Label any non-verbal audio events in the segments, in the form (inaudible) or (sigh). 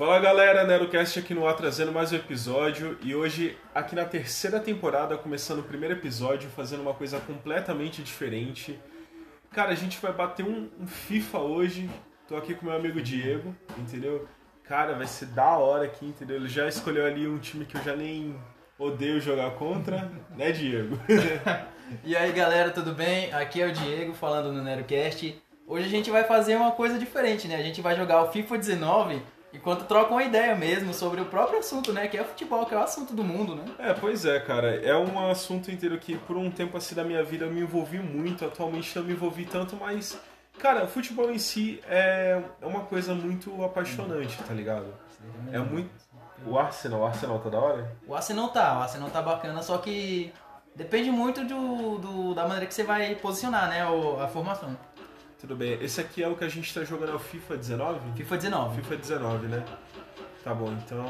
Fala galera, NeroCast aqui no ar trazendo mais um episódio e hoje aqui na terceira temporada, começando o primeiro episódio, fazendo uma coisa completamente diferente. Cara, a gente vai bater um, um FIFA hoje, tô aqui com meu amigo Diego, entendeu? Cara, vai ser da hora aqui, entendeu? Ele já escolheu ali um time que eu já nem odeio jogar contra, (laughs) né Diego? (laughs) E aí galera, tudo bem? Aqui é o Diego falando no NeroCast. Hoje a gente vai fazer uma coisa diferente, né? A gente vai jogar o FIFA 19 enquanto troca uma ideia mesmo sobre o próprio assunto, né? Que é o futebol, que é o assunto do mundo, né? É, pois é, cara. É um assunto inteiro que por um tempo assim da minha vida eu me envolvi muito. Atualmente não me envolvi tanto, mas, cara, o futebol em si é, é uma coisa muito apaixonante, tá ligado? É muito. O Arsenal, o Arsenal tá da hora? O Arsenal tá, o Arsenal tá bacana, só que depende muito do, do- da maneira que você vai posicionar, né? A formação. Tudo bem. Esse aqui é o que a gente tá jogando, é o FIFA 19? FIFA 19. FIFA 19, né? Tá bom, então.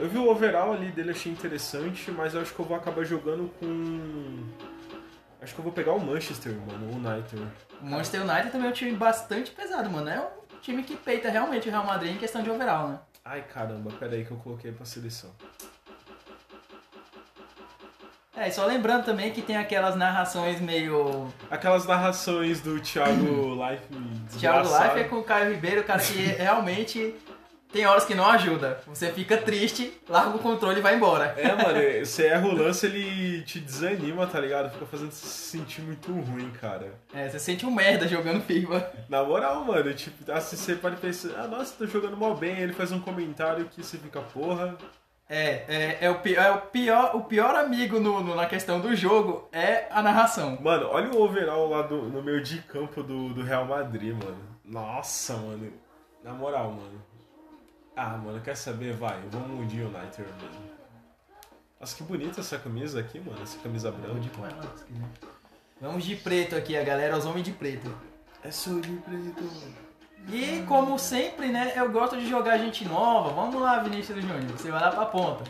Eu vi o overall ali dele, achei interessante, mas eu acho que eu vou acabar jogando com. Acho que eu vou pegar o Manchester, mano, o United. O Manchester United também é um time bastante pesado, mano. É um time que peita realmente o Real Madrid em questão de overall, né? Ai caramba, peraí que eu coloquei pra seleção. É, e só lembrando também que tem aquelas narrações meio. Aquelas narrações do Thiago Life. Thiago. Life é com o Caio Ribeiro, cara que (laughs) realmente tem horas que não ajuda. Você fica triste, larga o controle e vai embora. É, mano, (laughs) você erra o lance, ele te desanima, tá ligado? Fica fazendo você se sentir muito ruim, cara. É, você sente um merda jogando FIFA. Na moral, mano, tipo, assim, você pode pensar, ah, nossa, tô jogando mal bem, ele faz um comentário que você fica, porra. É, é, é, o, pi- é o pior, o pior amigo no, no- na questão do jogo é a narração. Mano, olha o overall lá do, no meio de campo do, do Real Madrid, mano. Nossa, mano. Na moral, mano. Ah, mano, quer saber? Vai, vamos de United mesmo. Nossa, que bonita essa camisa aqui, mano. Essa camisa branca. Vamos de preto aqui, a galera, os homens de preto. É só de preto, mano. E como sempre, né, eu gosto de jogar gente nova. Vamos lá, Vinícius Júnior, você vai lá pra ponta.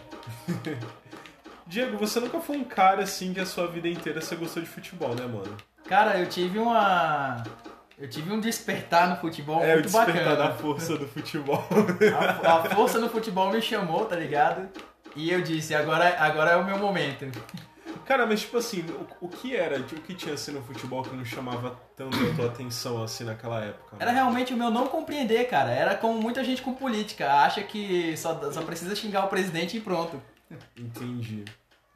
(laughs) Diego, você nunca foi um cara assim que a sua vida inteira você gostou de futebol, né, mano? Cara, eu tive uma. Eu tive um despertar no futebol é, o muito despertar bacana. da força do futebol. (laughs) A, a força no futebol me chamou, tá ligado? E eu disse, agora, agora é o meu momento. Cara, mas tipo assim, o, o que era, o que tinha assim no futebol que não chamava tanto a tua atenção assim naquela época? Era realmente o meu não compreender, cara. Era como muita gente com política, acha que só, só precisa xingar o presidente e pronto. Entendi.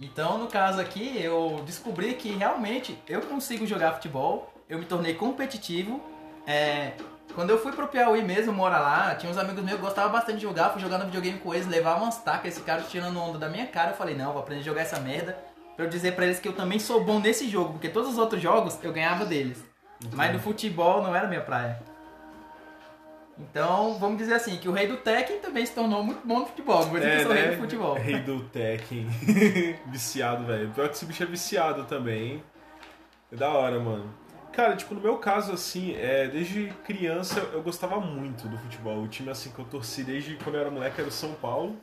Então, no caso aqui, eu descobri que realmente eu consigo jogar futebol, eu me tornei competitivo. É, quando eu fui pro Piauí mesmo, mora lá, tinha uns amigos meus que gostavam bastante de jogar, fui jogando videogame com eles, levava umas tacas, esse cara tirando onda da minha cara, eu falei, não, vou aprender a jogar essa merda, pra eu dizer pra eles que eu também sou bom nesse jogo, porque todos os outros jogos eu ganhava deles. Mas no futebol não era minha praia. Então, vamos dizer assim, que o rei do Tekken também se tornou muito bom no futebol. Vou dizer que eu sou rei do futebol. É, Rei do Tekken. (laughs) viciado, velho. Pior que esse bicho é viciado também, hein? É da hora, mano. Cara, tipo, no meu caso, assim, é, desde criança eu gostava muito do futebol. O time, assim, que eu torci desde quando eu era moleque era o São Paulo.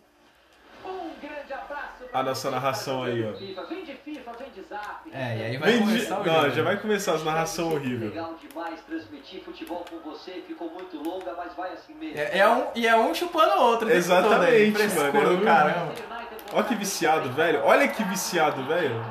A nossa narração aí, ó. Vem de FIFA, vem de zap. É, e aí vai começar o Não, jogo. já vai começar as narração horrível. Legal demais transmitir futebol com você, ficou muito longa, mas vai assim mesmo. É, é um, e é um chupando o outro. todo Exatamente, mano. caramba. Ó que viciado, velho. Olha que viciado, velho.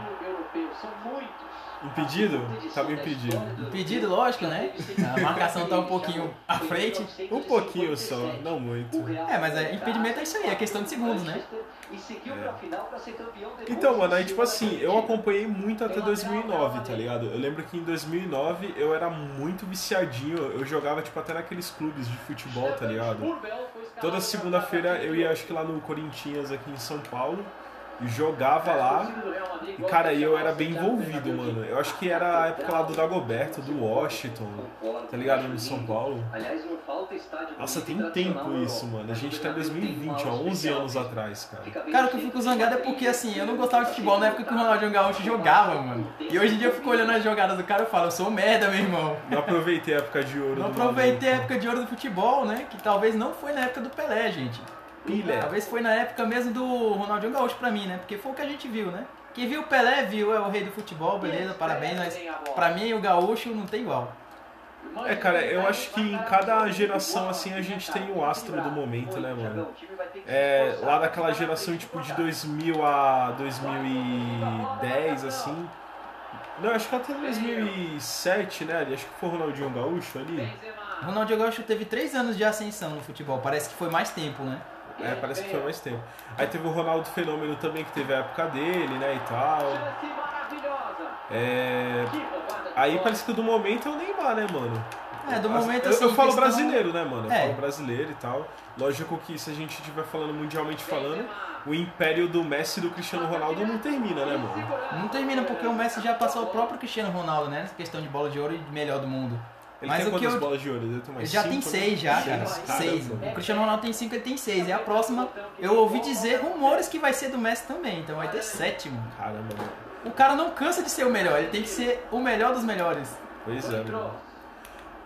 São muitos. Impedido? Tava impedido. Impedido, lógico, né? A marcação tá um pouquinho à frente. Um pouquinho só, não muito. É, mas é, impedimento é isso aí, é questão de segundos, né? E seguiu pra final pra ser campeão depois. Então, mano, aí tipo assim, eu acompanhei muito até 2009, tá ligado? Eu lembro que em 2009 eu era muito viciadinho, eu jogava tipo até naqueles clubes de futebol, tá ligado? Toda segunda-feira eu ia, acho que lá no Corinthians aqui em São Paulo, jogava lá. E cara, eu era bem envolvido, mano. Eu acho que era a época lá do Dagoberto, do Washington, tá ligado? No São Paulo. Aliás, não falta estádio Nossa, tem tempo isso, mano. A gente tá em 2020, ó, 11 anos atrás, cara. Cara, o que eu fico zangado é porque assim, eu não gostava de futebol na época que o Ronaldinho Gaúcho jogava, mano. E hoje em dia eu fico olhando as jogadas do cara e falo, eu sou merda, meu irmão. Não aproveitei a época de ouro Não do aproveitei a época de ouro do futebol, né? Que talvez não foi na época do Pelé, gente. Pilé. Talvez foi na época mesmo do Ronaldinho Gaúcho pra mim, né? Porque foi o que a gente viu, né? Quem viu o Pelé viu, é o rei do futebol, beleza, parabéns, mas pra mim o Gaúcho não tem igual. É, cara, eu acho que em cada geração, assim, a gente tem o astro do momento, né, mano? É, lá daquela geração, tipo, de 2000 a 2010, assim... Não, acho que até 2007, né? ali, Acho que foi o Ronaldinho Gaúcho ali. Ronaldinho Gaúcho teve três anos de ascensão no futebol. Parece que foi mais tempo, né? É, parece que foi mais tempo. Aí teve o Ronaldo Fenômeno também, que teve a época dele, né, e tal. É... Aí parece que do momento é o Neymar, né, mano? É, do momento eu, assim. eu falo questão- brasileiro, né, mano? Eu É. falo brasileiro e tal. Lógico que se a gente estiver falando mundialmente falando, o império do Messi e do Cristiano Ronaldo não termina, né, mano? Não termina porque o Messi já passou o próprio Cristiano Ronaldo, né? Nessa questão de bola de ouro e de melhor do mundo. Ele Mas tem o que quantas eu- bolas de ouro? Ele tem mais já cinco, tem né? seis já, cara. Seis. O Cristiano Ronaldo tem cinco, ele tem seis. E a próxima, eu ouvi dizer rumores que vai ser do Messi também. Então vai ter sete, mano. Caramba, mano. O cara não cansa de ser o melhor, ele tem que ser o melhor dos melhores. Pois é, mano.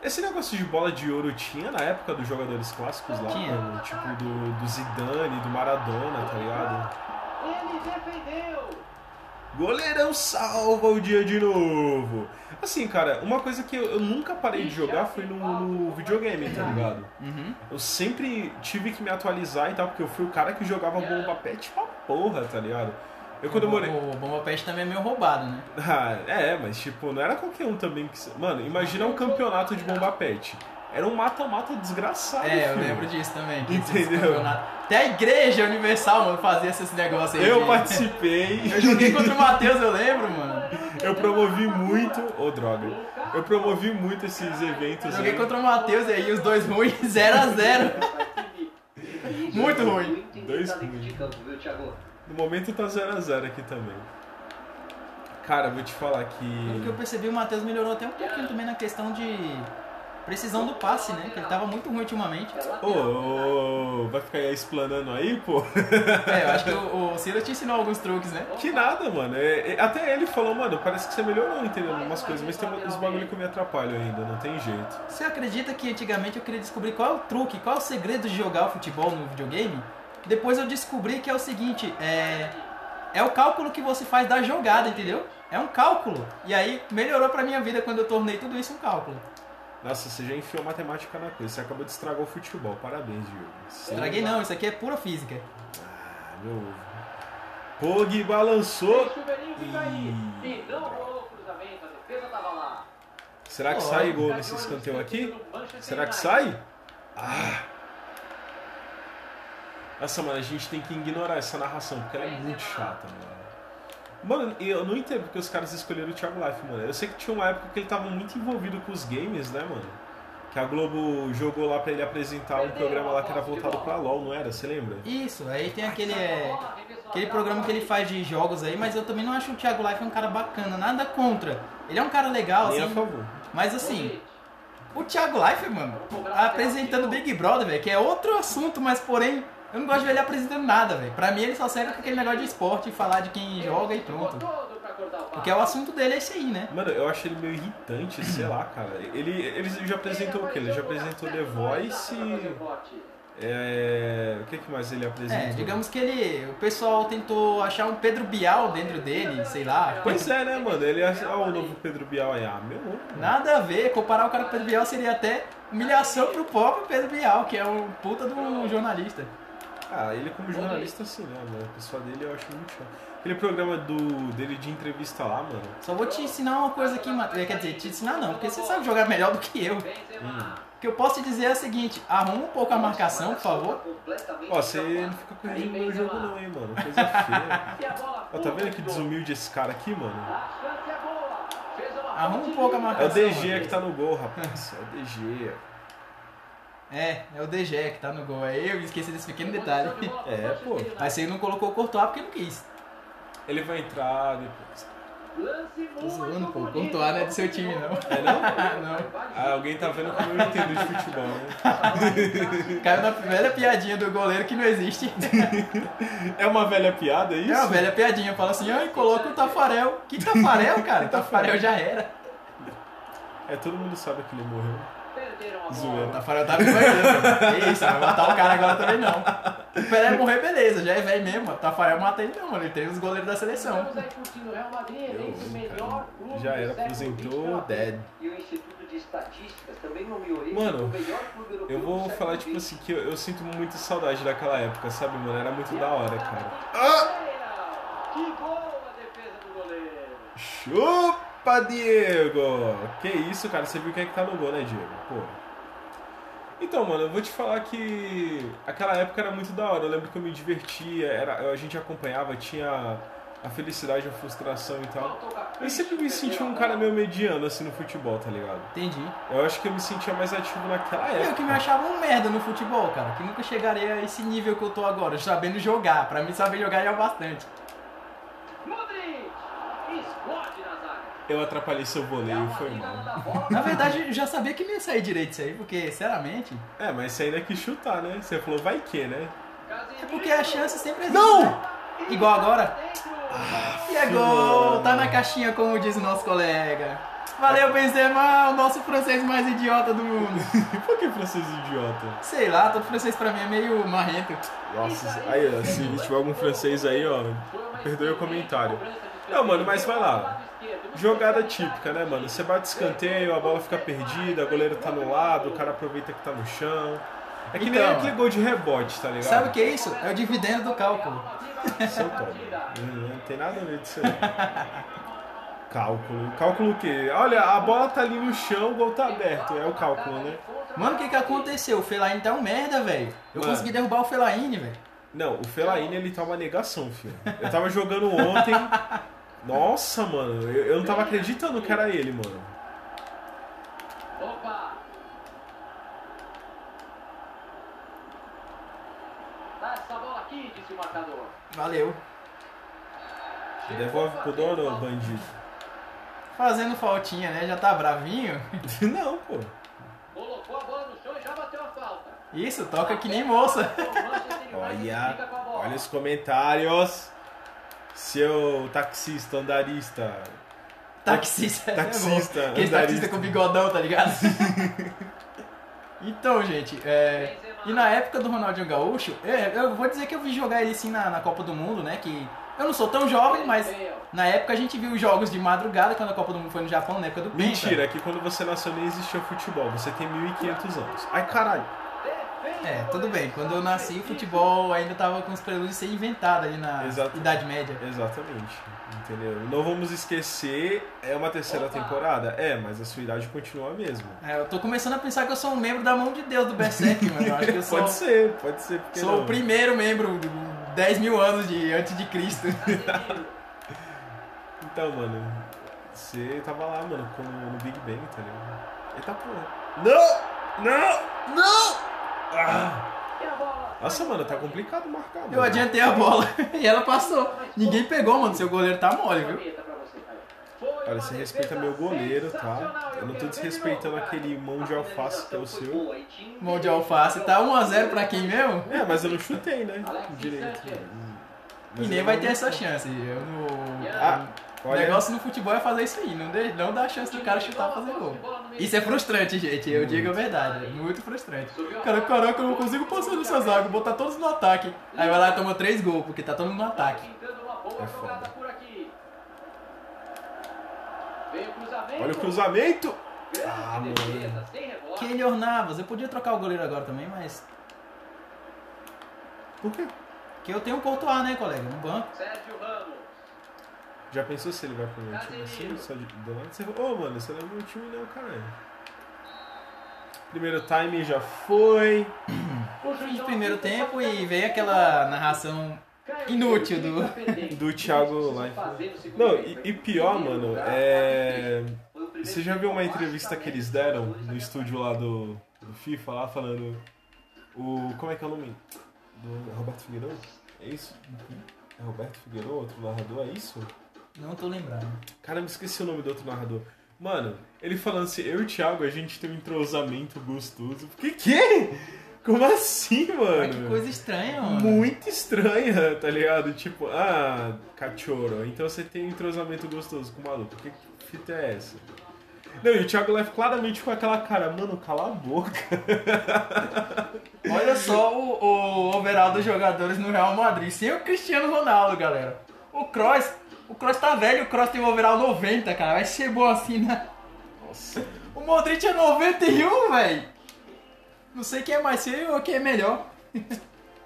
Esse negócio de bola de ouro tinha na época dos jogadores clássicos lá, Tinha. mano? Tipo do, do Zidane, do Maradona, tá ligado? Ele defendeu. Goleirão salva o dia de novo. Assim, cara, uma coisa que eu, eu nunca parei de jogar foi no, no videogame, tá ligado? Uhum. Eu sempre tive que me atualizar e tal, porque eu fui o cara que jogava bomba pet pra porra, tá ligado? Eu quando eu morei. O Bomba Pet também é meio roubado, né? (laughs) Ah, é, mas tipo, não era qualquer um também que. Mano, imagina um campeonato de bomba pet. Era um mata-mata desgraçado. É, eu filho. lembro disso também. que Entendeu? Até a igreja universal, mano, fazia esses negócios aí. Eu de- participei. Eu joguei contra o Matheus, eu lembro, mano. Eu promovi muito. Ô, droga. Eu promovi muito esses eventos Joguei aí. contra o Matheus e aí os dois ruins, (laughs) 0x0. Muito ruim. Dois ruins. No momento tá 0x0 aqui também. Cara, vou te falar Pelo que eu que. percebi, o Matheus melhorou até um pouquinho também na questão de precisão do passe, né? Que ele tava muito ruim ultimamente. Ô, ô, vai ficar aí explanando aí, pô? É, eu acho que o, o Silas te ensinou alguns truques, né? Que nada, mano. É- é- até ele falou, mano, parece que você melhorou entendendo umas coisas, mas tem uns bagulho que me atrapalham ainda, não tem jeito. Você acredita que antigamente eu queria descobrir qual é o truque, qual é o segredo de jogar o futebol no videogame? Depois eu descobri que é o seguinte, é, é o cálculo que você faz da jogada, entendeu? É um cálculo. E aí melhorou pra minha vida quando eu tornei tudo isso um cálculo. Nossa, você já enfiou matemática na coisa, você acabou de estragar o futebol. Parabéns, Diogo. Estraguei não, isso aqui é pura física. Ah, meu ovo. Pog balançou. Aí. E não rolou o cruzamento, a defesa tava lá. Será que sai gol nesse escanteio aqui? Será que sai? Ah! Nossa, mano, a gente tem que ignorar essa narração, porque ela é muito chata, mano. Mano, eu não entendo porque os caras escolheram o Thiago Life, mano. Eu sei que tinha uma época que ele tava muito envolvido com os games, né, mano? Que a Globo jogou lá pra ele apresentar um programa lá que era voltado pra LOL, não era? Você lembra? Isso, aí tem aquele, é, aquele programa que ele faz de jogos aí, mas eu também não acho o Thiago Life um cara bacana, nada contra. Ele é um cara legal, Nem a assim, favor. mas assim, o Thiago Life, mano, apresentando Big Brother, velho, que é outro assunto, mas porém, eu não gosto de ver ele apresentando nada, velho. Pra mim ele só serve com aquele negócio de esporte e falar de quem joga e pronto. Porque é o assunto dele é esse aí, né? Mano, eu acho ele meio irritante, (clears throat) sei lá, cara. Ele, ele já apresentou o quê? Ele já apresentou The Voice. É... O que, que mais ele apresentou? É, digamos que ele. O pessoal tentou achar um Pedro Bial dentro dele, sei lá. Pois é, né, mano? Ele é ó, o novo Pedro Bial aí. Ah, meu ovo. Nada a ver, comparar o cara com o Pedro Bial seria até humilhação pro próprio Pedro Bial, que é um puta de um jornalista. Ah, ele como jornalista, assim, né, mano? A pessoa dele eu acho muito chato. Aquele programa do, dele de entrevista lá, mano. Só vou te ensinar uma coisa aqui, Matheus. Quer dizer, te ensinar não, porque você sabe jogar melhor do que eu. O que eu posso te dizer é o seguinte, arruma um pouco a marcação, por favor. Ó, você não fica corrigindo meu jogo não, hein, mano. Coisa feia. Ó, tá vendo que desumilde esse cara aqui, mano? Arruma um pouco a É o marcação. DG mano. que tá no gol, rapaz. É o DG. É, é o DG que tá no gol. Aí eu esqueci desse pequeno detalhe. É, pô. Mas você não colocou o Courtois porque não quis. Ele vai entrar depois. Tô zoando, pô. O Courtois não é do seu time, não. É não? (laughs) não. Ah, alguém tá vendo que eu não entendo de futebol, né? (laughs) Caiu na velha piadinha do goleiro que não existe. (laughs) É uma velha piada, é isso? É uma velha piadinha. Fala assim, ai, coloca o Tafarel. Que Tafarel, cara? Tafarel já era. É, todo mundo sabe que ele morreu. O Zoeira. Tafarel tá ainda. Isso, vai matar o cara agora também não. O Pelé (laughs) morrer, beleza. Já é velho mesmo. O Tafarel mata ele não, mano. Ele tem os goleiros da seleção. Já era, aposentou, dead. E o Instituto de estatísticas também nomeou ele Mano, o melhor clube europeu Eu vou falar, tipo assim, que eu, eu sinto muita saudade daquela época, sabe, mano? Era muito da hora, cara. Que boa defesa do goleiro. Chupa, Diego! Que isso, cara? Você viu quem é que tá no gol, né, Diego? Pô. Então, mano, eu vou te falar que aquela época era muito da hora. Eu lembro que eu me divertia, era, a gente acompanhava, tinha a felicidade, a frustração e tal. Eu sempre me senti um cara meio mediano, assim, no futebol, tá ligado? Entendi. Eu acho que eu me sentia mais ativo naquela época. Eu que me achava um merda no futebol, cara. Que nunca chegaria a esse nível que eu tô agora, sabendo jogar. Pra mim, saber jogar já é o bastante. Modric explode na zaga. Eu atrapalhei seu É voleio, foi mal. Na verdade, eu já sabia que não ia sair direito isso aí, porque, sinceramente... É, mas você ainda quis chutar, né? Você falou, vai que, né? É porque a chance sempre existe. Não! né? Igual agora. E é gol! Tá na caixinha, como diz o nosso colega. Valeu, Benzema, o nosso francês mais idiota do mundo. (laughs) Por que francês idiota? Sei lá, todo francês pra mim é meio marrento. Nossa, aí, se tiver algum francês aí, ó, perdoe o comentário. Não, mano, mas vai lá. Jogada típica, né, mano? Você bate escanteio, a bola fica perdida, o goleiro tá no lado, o cara aproveita que tá no chão. É que nem Então, aquele gol de rebote, tá ligado? Sabe o que é isso? É o dividendo do cálculo. Seu. Não, não tem nada a ver disso aí. Cálculo. Cálculo o quê? Olha, a bola tá ali no chão, o gol tá aberto. É o cálculo, né? Mano, o que que aconteceu? O Fellaini tá um merda, velho. Eu Mano. consegui derrubar o Fellaini, velho. Não, o Fellaini ele tá uma negação, filho. Eu tava jogando ontem. Nossa, mano, eu, eu não tava acreditando que era ele, mano. Opa! Dá essa bola aqui, disse o marcador. Valeu. Devolve pro dono, bandido. Fazendo faltinha, né? Já tá bravinho. (laughs) Não, pô. Colocou a bola no chão e já bateu a falta. Isso, toca que nem moça. Olha, olha os comentários. Seu taxista, andarista. Taxista. Taxista, É taxista com bigodão, tá ligado? (laughs) então, gente, é, e na época do Ronaldinho Gaúcho, é, eu vou dizer que eu vi jogar ele sim na, na Copa do Mundo, né? Que eu não sou tão jovem, mas na época a gente viu os jogos de madrugada quando a Copa do Mundo foi no Japão, na época do Penta. Mentira, é que quando você nasceu nem existia futebol. Você tem 1500 anos. Ai, caralho. É, tudo bem. Quando eu nasci, o futebol ainda tava com os prelúdios de ser inventado ali na Exato. Idade Média. Exatamente. Entendeu? Não vamos esquecer, é uma terceira temporada? É, mas a sua idade continua a mesma. É, eu tô começando a pensar que eu sou um membro da mão de Deus do Berserk, mano. Eu acho que eu sou, Pode ser, pode ser. Porque sou não? o primeiro membro de 10 mil anos de, antes de Cristo. (laughs) Então, mano, você tava lá, mano, com, no Big Bang, tá ligado? Eita porra. Não! Não! Não! Ah! Nossa, mano, tá complicado marcar, mano. Eu adiantei a bola (laughs) e ela passou. Ninguém pegou, mano. Seu goleiro tá mole, viu? Pra você, Olha, respeita meu goleiro, tá? Eu não tô desrespeitando aquele cara. mão de alface que é o seu. Mão de alface. Tá 1x0 pra quem mesmo? É, mas eu não chutei, né? Direito. Sanchez. E Mas nem vai ter essa chance. Eu não... Ah, O negócio no futebol é fazer isso aí. Não, dê, não dá chance do cara chutar e fazer gol. Isso é frustrante, gente. Eu digo a verdade. É muito frustrante. Cara, caraca, eu não consigo passar nessa zaga. Botar todos no ataque. Aí vai lá e toma 3 gols, porque tá todo mundo no ataque. É foda. Olha o cruzamento! Ah, mano. Keylor Navas. Eu podia trocar o goleiro agora também, mas... Por quê? Que eu tenho o Courtois, né, colega? No banco. Sérgio Ramos. Já pensou se ele vai pro meu time assim? Só de do nada? Você ô mano, você não é meu time não, caralho. Primeiro time já foi. (coughs) O Fim de juizão primeiro apita tempo para e veio aquela narração inútil do-. Do Thiago segundo Não, tempo. e, e pior, mano, é. Você já viu uma tempo entrevista que eles deram no estúdio lá do, do FIFA, lá falando. O. Como é que é o nome? Do Roberto Figueiredo? É isso? É Roberto Figueiredo, outro narrador? É isso? Não tô lembrando. Caramba, esqueci o nome do outro narrador. Mano, ele falando assim, eu e o Thiago, a gente tem um entrosamento gostoso. Que que? Como assim, mano? Mas que coisa estranha, mano. Muito estranha, tá ligado? Tipo, ah, cachorro, então você tem um entrosamento gostoso com o maluco. Que fita é essa? Não, e o Thiago Leif claramente com aquela cara, mano, cala a boca. (laughs) Olha só o, o overall dos jogadores no Real Madrid. Sem o Cristiano Ronaldo, galera. O Kroos, o Kroos tá velho, o Kroos tem um overall 90, cara. Vai ser bom assim, né? Nossa. O Modric é 91, velho. Não sei quem é mais feio ou quem é melhor.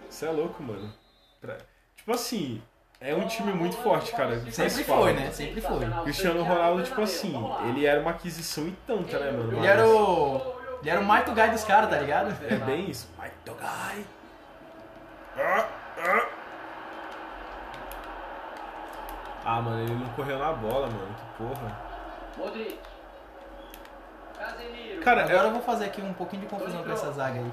Você é louco, mano. Pra- Tipo assim, é um time muito forte, cara. Sempre foi, né? Sempre foi. Cristiano Ronaldo, tipo assim, ele era uma aquisição e tanta, né, mano? Ele era o. Ele era o Might Guy dos caras, tá ligado? É bem isso. Vai, Togai! Ah, ah. Ah, mano, ele não correu na bola, mano. Que porra. Modric. Casemiro. Cara, é- Agora eu vou fazer aqui um pouquinho de confusão com essa zaga aí.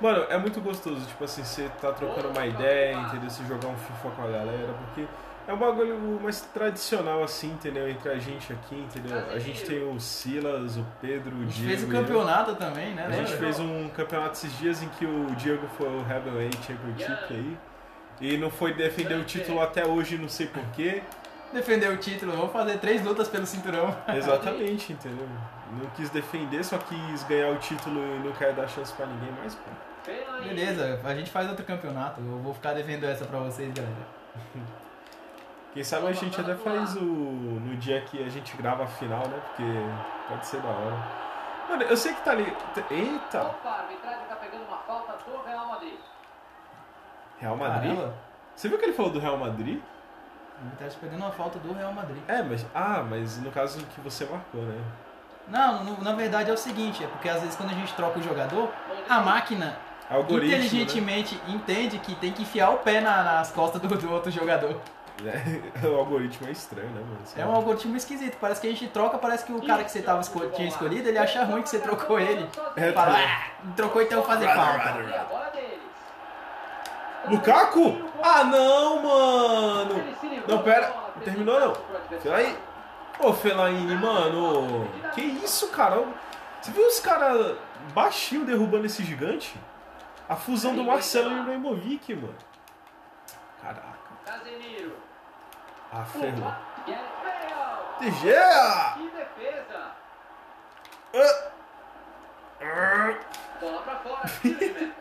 Mano, é muito gostoso, tipo assim, você tá trocando uma ideia, entendeu? Você jogar um FIFA com a galera, porque é um bagulho mais tradicional, assim, entendeu? Entre a gente aqui, entendeu? A gente tem o Silas, o Pedro, o A gente Diego. fez o eu. campeonato também, né? A gente fez um campeonato esses dias em que o Diego foi o Heavyweight Championship aí. E não foi defender o título até hoje, não sei porquê. Defender o título, vamos fazer três lutas pelo cinturão. Exatamente, entendeu? Não quis defender, só quis ganhar o título e não quer dar chance pra ninguém mais, pô. Beleza, a gente faz outro campeonato. Eu vou ficar devendo essa pra vocês, galera. (laughs) Quem sabe a gente até faz o. no dia que a gente grava a final, né? Porque pode ser da hora. Mano, eu sei que tá ali. Eita! Opa, a arbitragem tá pegando uma falta Madrid. Real Madrid? Caramba, Você viu que ele falou do Real Madrid? ele tá pegando uma falta do Real Madrid. É, mas. Ah, mas no caso que você marcou, né? Não, no- na verdade é o seguinte, é porque às vezes quando a gente troca o jogador, a máquina Algoritmo. inteligentemente entende que tem que enfiar o pé na- nas costas do, do outro jogador. Né? (laughs) O algoritmo é estranho, né, mano? Sei É um algoritmo esquisito. Parece que a gente troca, parece que o cara que você tava esco- tinha escolhido, ele acha ruim que você trocou ele. É, Fala, tá. ah, trocou então fazer falta. E a bola deles. Lukaku? Ah, não, mano! Não, pera. Não terminou, não. Fellaini. Ô, Fellaini, mano. Que isso, cara? Você viu os caras baixinho derrubando esse gigante? A fusão do Marcelo e o Ibrahimovic, mano. Caraca. Ah, ferrou. Bale. De Gea! Que defesa. Ah. Ah. Bola pra fora. tiro de meta.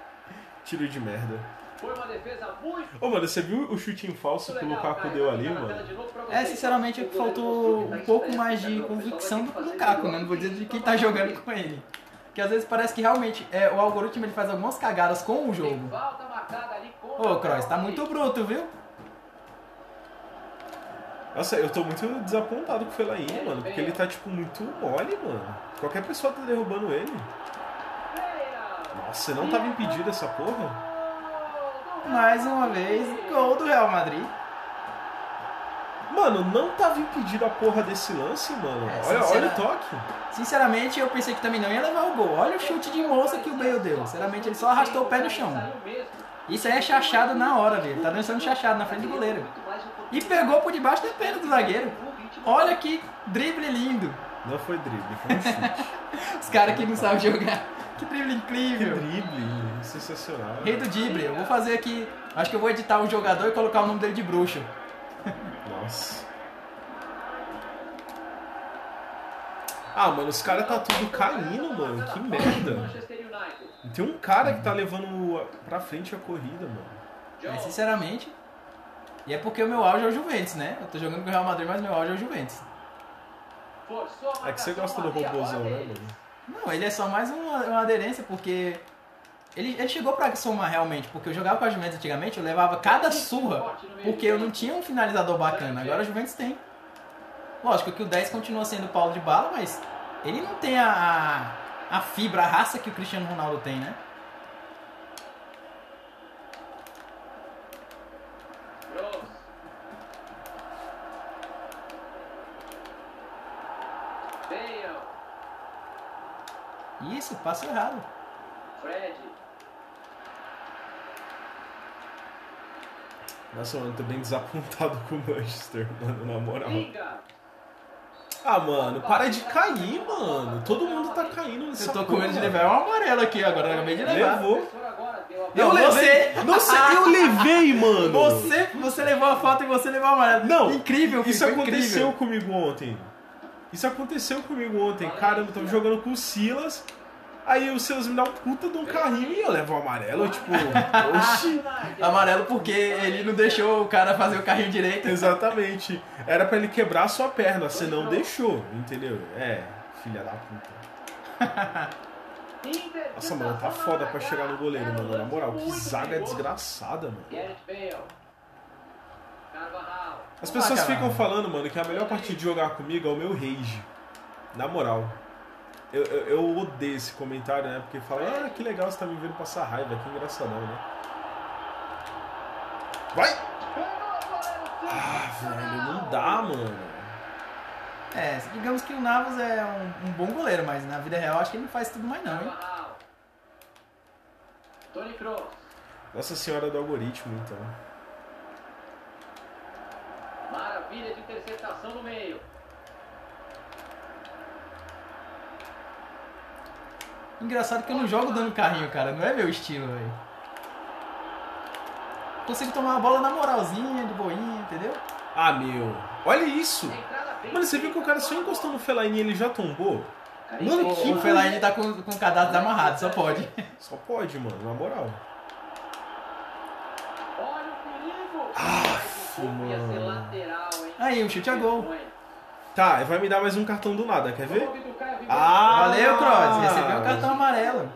Tiro de merda. Foi uma defesa muito Ô, mano, você viu o chutinho falso que o. Lukaku deu ali, Tá mano? É, sinceramente, faltou um tá pouco mais né, de convicção do fazer Lukaku, né? Não vou dizer de quem tá jogando com ele. Que às vezes parece que realmente é, o algoritmo ele faz algumas cagadas com o jogo. Ô, o Kroos, tá muito bruto, viu? Nossa, eu tô muito desapontado com o Fellaini, mano. Porque ele tá, tipo, muito mole, mano. Qualquer pessoa tá derrubando ele. Nossa, você não tava impedido essa porra? Mais uma vez, gol do Real Madrid. Mano, não tava impedido a porra desse lance, mano. É, olha, olha o toque. Sinceramente, eu pensei que também não ia levar o gol. Olha o chute de moça que o Bale deu. Sinceramente, ele só arrastou o pé no chão. Isso aí é chachado na hora, velho. Tá dançando chachado na frente do goleiro. E pegou por debaixo da perna do zagueiro. Olha que drible lindo. Não foi drible, foi um chute. (laughs) Os caras que não sabem jogar. Que drible que incrível. drible, sensacional. Rei do drible. Eu vou fazer aqui. Acho que eu vou editar o jogador e colocar o nome dele de bruxo. Nossa. Ah, mano, os caras tá tudo caindo, mano. Que merda. Tem um cara que tá levando pra frente a corrida, mano. Mas sinceramente. E é porque o meu auge é o Juventus, né? Eu tô jogando com o Real Madrid, mas meu auge é o Juventus. É que você gosta do robôzão, né, mano? Não, ele é só mais uma, uma aderência, porque. Ele, ele chegou pra somar realmente, porque eu jogava com a Juventus antigamente, eu levava cada surra, porque eu não tinha um finalizador bacana. Agora a Juventus tem. Lógico que o 10 continua sendo o Paulo de Bala, mas ele não tem a, a fibra, a raça que o Cristiano Ronaldo tem, né? Kroos. Bale. Isso, passo errado. Fred. Nossa, mano, eu tô bem desapontado com o Manchester, mano, na moral. Ah, mano, para de cair, mano. Todo mundo tá caindo nessa Eu tô com medo de levar um amarelo aqui agora, eu acabei de levar. Levou. A Eu levei. levei. Nossa, eu (laughs) levei, mano. Você, você levou a falta e você levou o amarelo. Não, incrível, Isso aconteceu incrível. comigo ontem. Isso aconteceu comigo ontem. Caramba, eu tava jogando com o Silas. Aí o Silas me dá um puta de um carrinho e eu levo o amarelo. Tipo, (laughs) oxi. Amarelo porque ele não deixou o cara fazer o carrinho direito. Exatamente. Era pra ele quebrar a sua perna, você não deixou, entendeu? É, filha da puta. Nossa, mano, tá foda pra chegar no goleiro, mano. Na moral, que zaga desgraçada, mano. As Vamos pessoas cara. ficam falando, mano, que a melhor parte de jogar comigo é o meu rage. Na moral. Eu, eu, eu odeio esse comentário, né? Porque fala, ah, que legal você tá me vendo passar raiva, que engraçadão, né? Vai! Ah, velho, não dá, mano. É, digamos que o Navas é um, um bom goleiro, mas na vida real acho que ele não faz tudo mais não, hein? Nossa senhora do algoritmo, então. Maravilha de interceptação no meio. Engraçado que eu não jogo dando carrinho, cara. Não é meu estilo, velho. Consigo tomar uma bola na moralzinha, de boinha, entendeu? Ah, meu. Olha isso! Mano, você viu que o cara só encostou no Fellaini e ele já tombou? Mano, O, que o Fellaini tá com, com o cadastro amarrado, só pode. Só pode, mano, na moral. Olha o perigo. Ah, Mas o corpo ia ser mano. lateral, hein? Aí, um chute a gol. Tá, vai me dar mais um cartão do nada, quer ver? Ah! Valeu, Cross. Recebeu o cartão amarelo.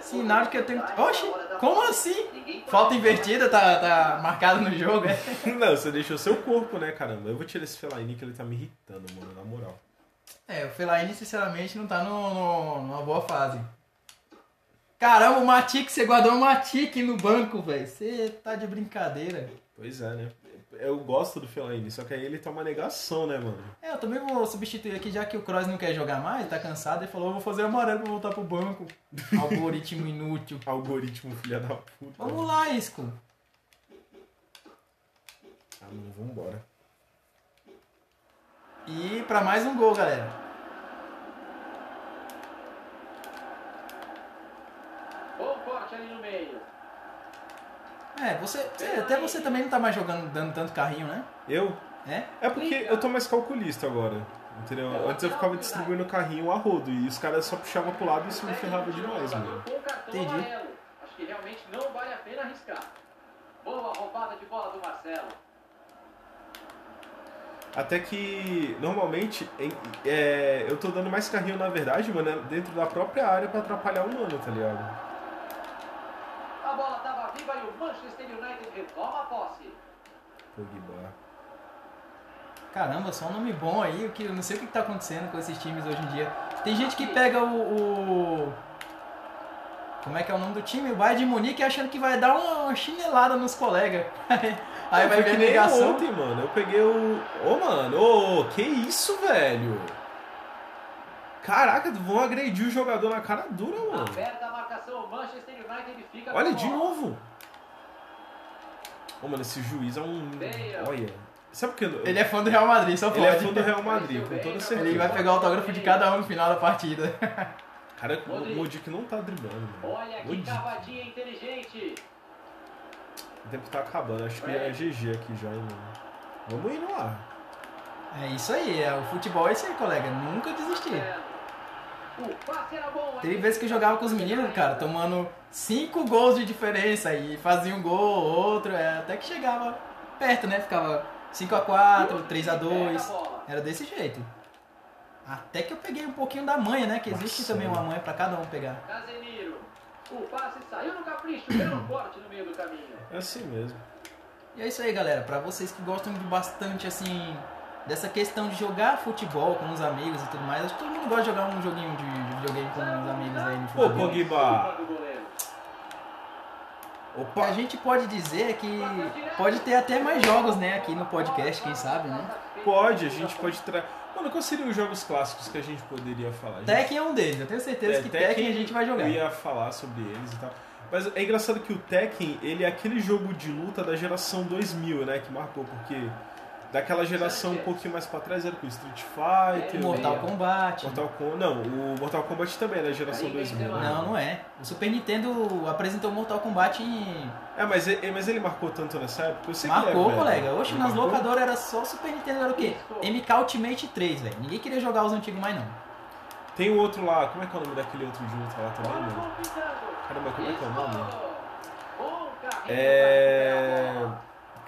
Sinal que eu tenho. Oxe, como assim? Falta invertida, tá, tá marcado no jogo, é? (laughs) Não, você deixou seu corpo, né, caramba? Eu vou tirar esse Fellaini que ele tá me irritando, mano, na moral. É, o Fellaini, sinceramente, não tá no, no- numa boa fase. Caramba, o Matic, você guardou o Matic no banco, velho. Você tá de brincadeira. Pois é, né? Eu gosto do Fellaini, só que aí ele tá uma negação, né, mano? É, eu também vou substituir aqui, já que o Kroos não quer jogar mais, tá cansado, ele falou, eu vou fazer amarelo pra voltar pro banco. (laughs) Algoritmo inútil. Algoritmo, filha da puta. Vamos lá, Isco. Ah, mano, vambora. E pra mais um gol, galera. Bom corte ali no meio. É, você, você- até você também não tá mais jogando, dando tanto carrinho, né? Eu? É? É porque eu tô mais calculista agora. Entendeu? Antes eu ficava distribuindo carrinho a rodo e os caras só puxavam pro lado e isso me ferrava demais, mano. Com cartão Entendi. amarelo. Acho que realmente não vale a pena arriscar. Boa roubada de bola do Marcelo. Até que, normalmente, em- é, eu tô dando mais carrinho, na verdade, mano, é dentro da própria área pra atrapalhar o mano, tá ligado? A bola estava viva e o Manchester United retoma a posse. Pogba. Caramba, só um nome bom aí, que eu não sei o que tá acontecendo com esses times hoje em dia. Tem gente que pega o, o- como é que é o nome do time? O Bayern de Munique achando que vai dar uma chinelada nos colegas. (laughs) Aí vai ver ligação. ontem, mano. Eu peguei o. Ô, mano, ô, que isso, velho? Caraca, vão agredir o jogador na cara dura, mano. Manchester United fica Olha, de bola. novo. Ô, mano, esse juiz é um. Olha. Sabe por que. eu- Ele é fã do Real Madrid, só pode. Ele é fã do Real Madrid, com toda certeza. Ele vai pegar o autógrafo de cada um no final da partida. (laughs) Cara, o Modic não tá driblando, mano. Olha que Modic. cavadinha inteligente. O tempo tá acabando. Acho que é GG aqui já, hein, mano. Vamos indo lá. É isso aí, é, o futebol é isso aí, colega. Nunca desistir. Bom. Teve vezes que eu jogava com os meninos, cara, tomando cinco gols de diferença e fazia um gol, outro, é, até que chegava perto, né? Ficava 5x4, 3x2. Era desse jeito. Até que eu peguei um pouquinho da manha, né? Que existe Nossa, também uma manha pra cada um pegar. Casemiro. O passe saiu no capricho, deu um corte no meio do caminho. É assim mesmo. E é isso aí, galera. Pra vocês que gostam de bastante, assim, dessa questão de jogar futebol com os amigos e tudo mais, acho que todo mundo gosta de jogar um joguinho de de videogame com os amigos aí no futebol. Pogba. Do goleiro. O que a Opa. gente pode dizer é que pode ter até mais jogos, né, aqui no podcast, quem sabe, né? Pode, a gente pode trazer. Mano, quais seriam os jogos clássicos que a gente poderia falar? Gente- Tekken é um deles, eu tenho certeza É, que Tekken a gente vai jogar. Eu ia falar sobre eles e tal. Mas é engraçado que o Tekken, ele é aquele jogo de luta da geração 2000, né? Que marcou, porque daquela geração um pouquinho mais pra trás era com o Street Fighter, Mortal o Kombat. Mortal Kombat. Não, o Mortal Kombat também é da geração 2000. né? Não, não é. O Super Nintendo apresentou Mortal Kombat em. É, mas, ele- mas ele marcou tanto nessa época? Eu sei que é Marcou, velho. colega. Oxe, Ele nas marcou? locadoras era só Super Nintendo, era o quê? MK Ultimate 3, velho. Ninguém queria jogar os antigos mais não. Tem o outro lá, como é que é o nome daquele outro de luta lá também, mano? Caramba, como é que é o nome? É.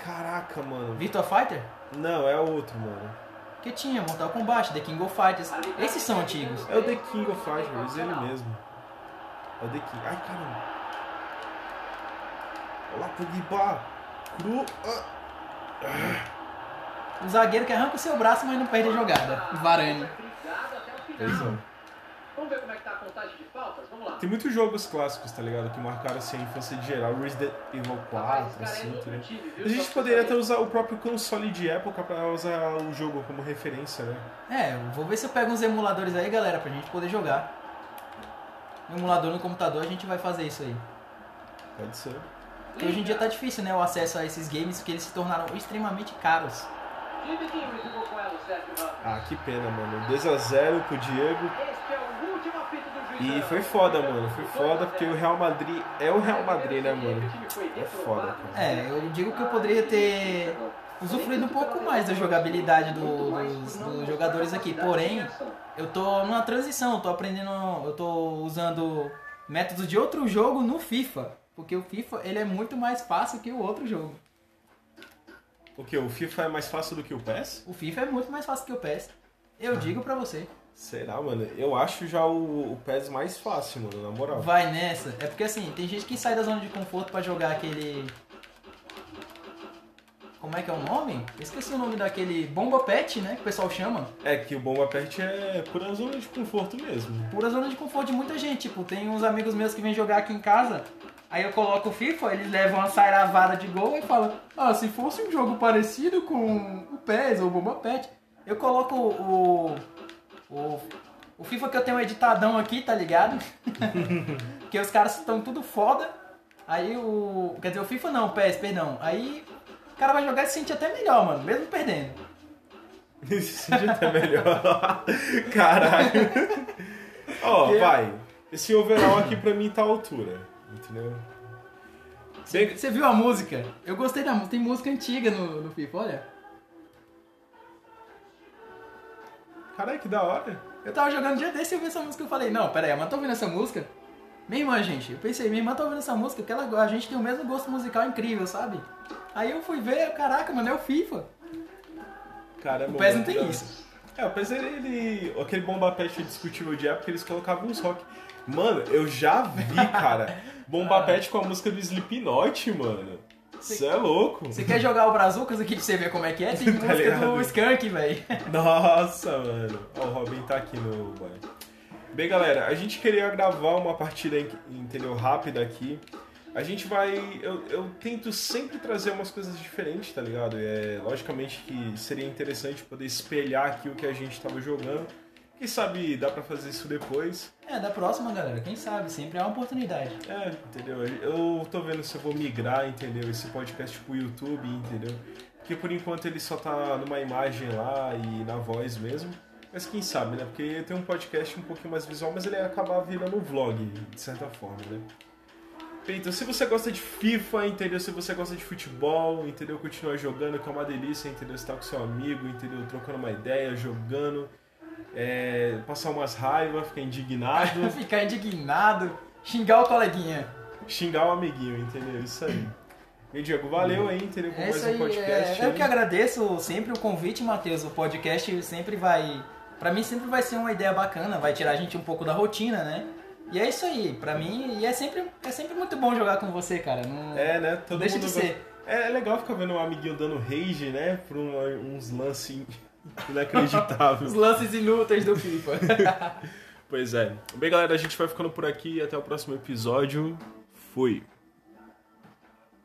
Caraca, mano. Virtua Fighter? Não, é outro, mano. Porque tinha Mortal Kombat, The King of Fighters. Esses são antigos. É o The King of Fighters, ele mesmo. É o The King. Ai, caramba. Olha lá, Pogba. Cru. Ah. O zagueiro que arranca o seu braço, mas não perde a jogada. Varane. É. Vamos ver como é que tá a contagem de faltas? Vamos lá. Tem muitos jogos clássicos, tá ligado? Que marcaram assim, a infância de geral. Resident Evil 4, assim, entendeu? A gente poderia até usar o próprio console de época pra usar o jogo como referência, né? É, vou ver se eu pego uns emuladores aí, galera, pra gente poder jogar. No emulador no computador a gente vai fazer isso aí. Pode ser. Porque hoje em dia tá difícil, né, o acesso a esses games, porque eles se tornaram extremamente caros. Ah, que pena, mano. 2x0 pro Diego. Este é o último apito do juiz. E foi foda, mano. Foi foda porque o Real Madrid é o Real Madrid, né, mano? É foda, cara. É, eu digo que eu poderia ter usufruído um pouco mais da jogabilidade do- dos, dos jogadores aqui. Porém, eu tô numa transição, eu tô aprendendo, eu tô usando métodos de outro jogo no FIFA. Porque o FIFA, ele é muito mais fácil que o outro jogo. O que? O FIFA é mais fácil do que o PES? O FIFA é muito mais fácil que o PES. Eu digo pra você. Será, mano? Eu acho já o, o PES mais fácil, mano, na moral. Vai nessa. É porque assim, tem gente que sai da zona de conforto pra jogar aquele. Como é que é o nome? Esqueci o nome daquele Bomba Pet, né? Que o pessoal chama. É que o Bomba Pet é pura zona de conforto mesmo. Pura zona de conforto de muita gente. Tipo, tem uns amigos meus que vêm jogar aqui em casa. Aí eu coloco o FIFA, eles levam uma sairavada de gol e falam: Ah, se fosse um jogo parecido com o PES ou o Bomba Pet, eu coloco o. O, o FIFA que eu tenho editadão aqui, tá ligado? (laughs) que os caras estão tudo foda. Aí o. Quer dizer, o FIFA não, o PES, perdão. Aí o cara vai jogar e se sente até melhor, mano, mesmo perdendo. (laughs) Se sente até melhor. (laughs) Caralho. Ó, Que? vai. Esse overall aqui pra mim tá à altura. Entendeu? Bem- Você viu a música? Eu gostei da música. Tem música antiga no, no FIFA, olha. Caralho, que da hora. Eu tava jogando dia desse e eu vi essa música e eu falei, não, pera aí, mas tá ouvindo essa música? Minha irmã, gente, eu pensei, minha irmã tá ouvindo essa música, porque ela, a gente tem o mesmo gosto musical incrível, sabe? Aí eu fui ver, caraca, mano, é o FIFA. Caramba, O PES não mano, tem isso. É, o PES ele, ele- Aquele bomba pet discutível de época, eles colocavam uns rock. Mano, eu já vi, (laughs) cara. bomba pet com a música do Slipknot, mano. Você é louco. Você quer jogar o Brazucas aqui pra você ver como é que é? (laughs) Tem Tá música ligado? do Skank, velho. (laughs) Nossa, mano. Ó, o Robin tá aqui no boy. Bem, galera, a gente queria gravar uma partida, entendeu, rápida aqui. A gente vai. Eu, eu tento sempre trazer umas coisas diferentes, tá ligado? É, logicamente que seria interessante poder espelhar aqui o que a gente tava jogando. Quem sabe dá pra fazer isso depois. É, da próxima, galera, quem sabe, sempre há uma oportunidade. É, entendeu? Eu tô vendo se eu vou migrar, entendeu? Esse podcast pro YouTube, entendeu? Porque por enquanto ele só tá numa imagem lá e na voz mesmo. Mas quem sabe, né? Porque tem um podcast um pouquinho mais visual, mas ele ia acabar virando um vlog, de certa forma, né? Então, se você gosta de FIFA, entendeu? Se você gosta de futebol, entendeu? Continuar jogando, que é uma delícia, entendeu? Você tá com seu amigo, entendeu? Trocando uma ideia, jogando. É, passar umas raivas, ficar indignado. (laughs) Ficar indignado, xingar o coleguinha. xingar o amiguinho, entendeu? Isso aí. E Diego, valeu aí, entendeu? Por É mais um aí, podcast. é, eu aí. que agradeço sempre o convite, Matheus. O podcast sempre vai. Pra mim sempre vai ser uma ideia bacana, vai tirar a gente um pouco da rotina, né? E é isso aí, pra mim, e é sempre, é sempre muito bom jogar com você, cara. Não, É, né? Todo Deixa mundo de ser. É, é legal ficar vendo um amiguinho dando rage, né? Por um- uns lances inacreditáveis. (laughs) Os lances inúteis do FIFA. (laughs) pois é. Bem, galera, a gente vai ficando por aqui. Até o próximo episódio. Fui.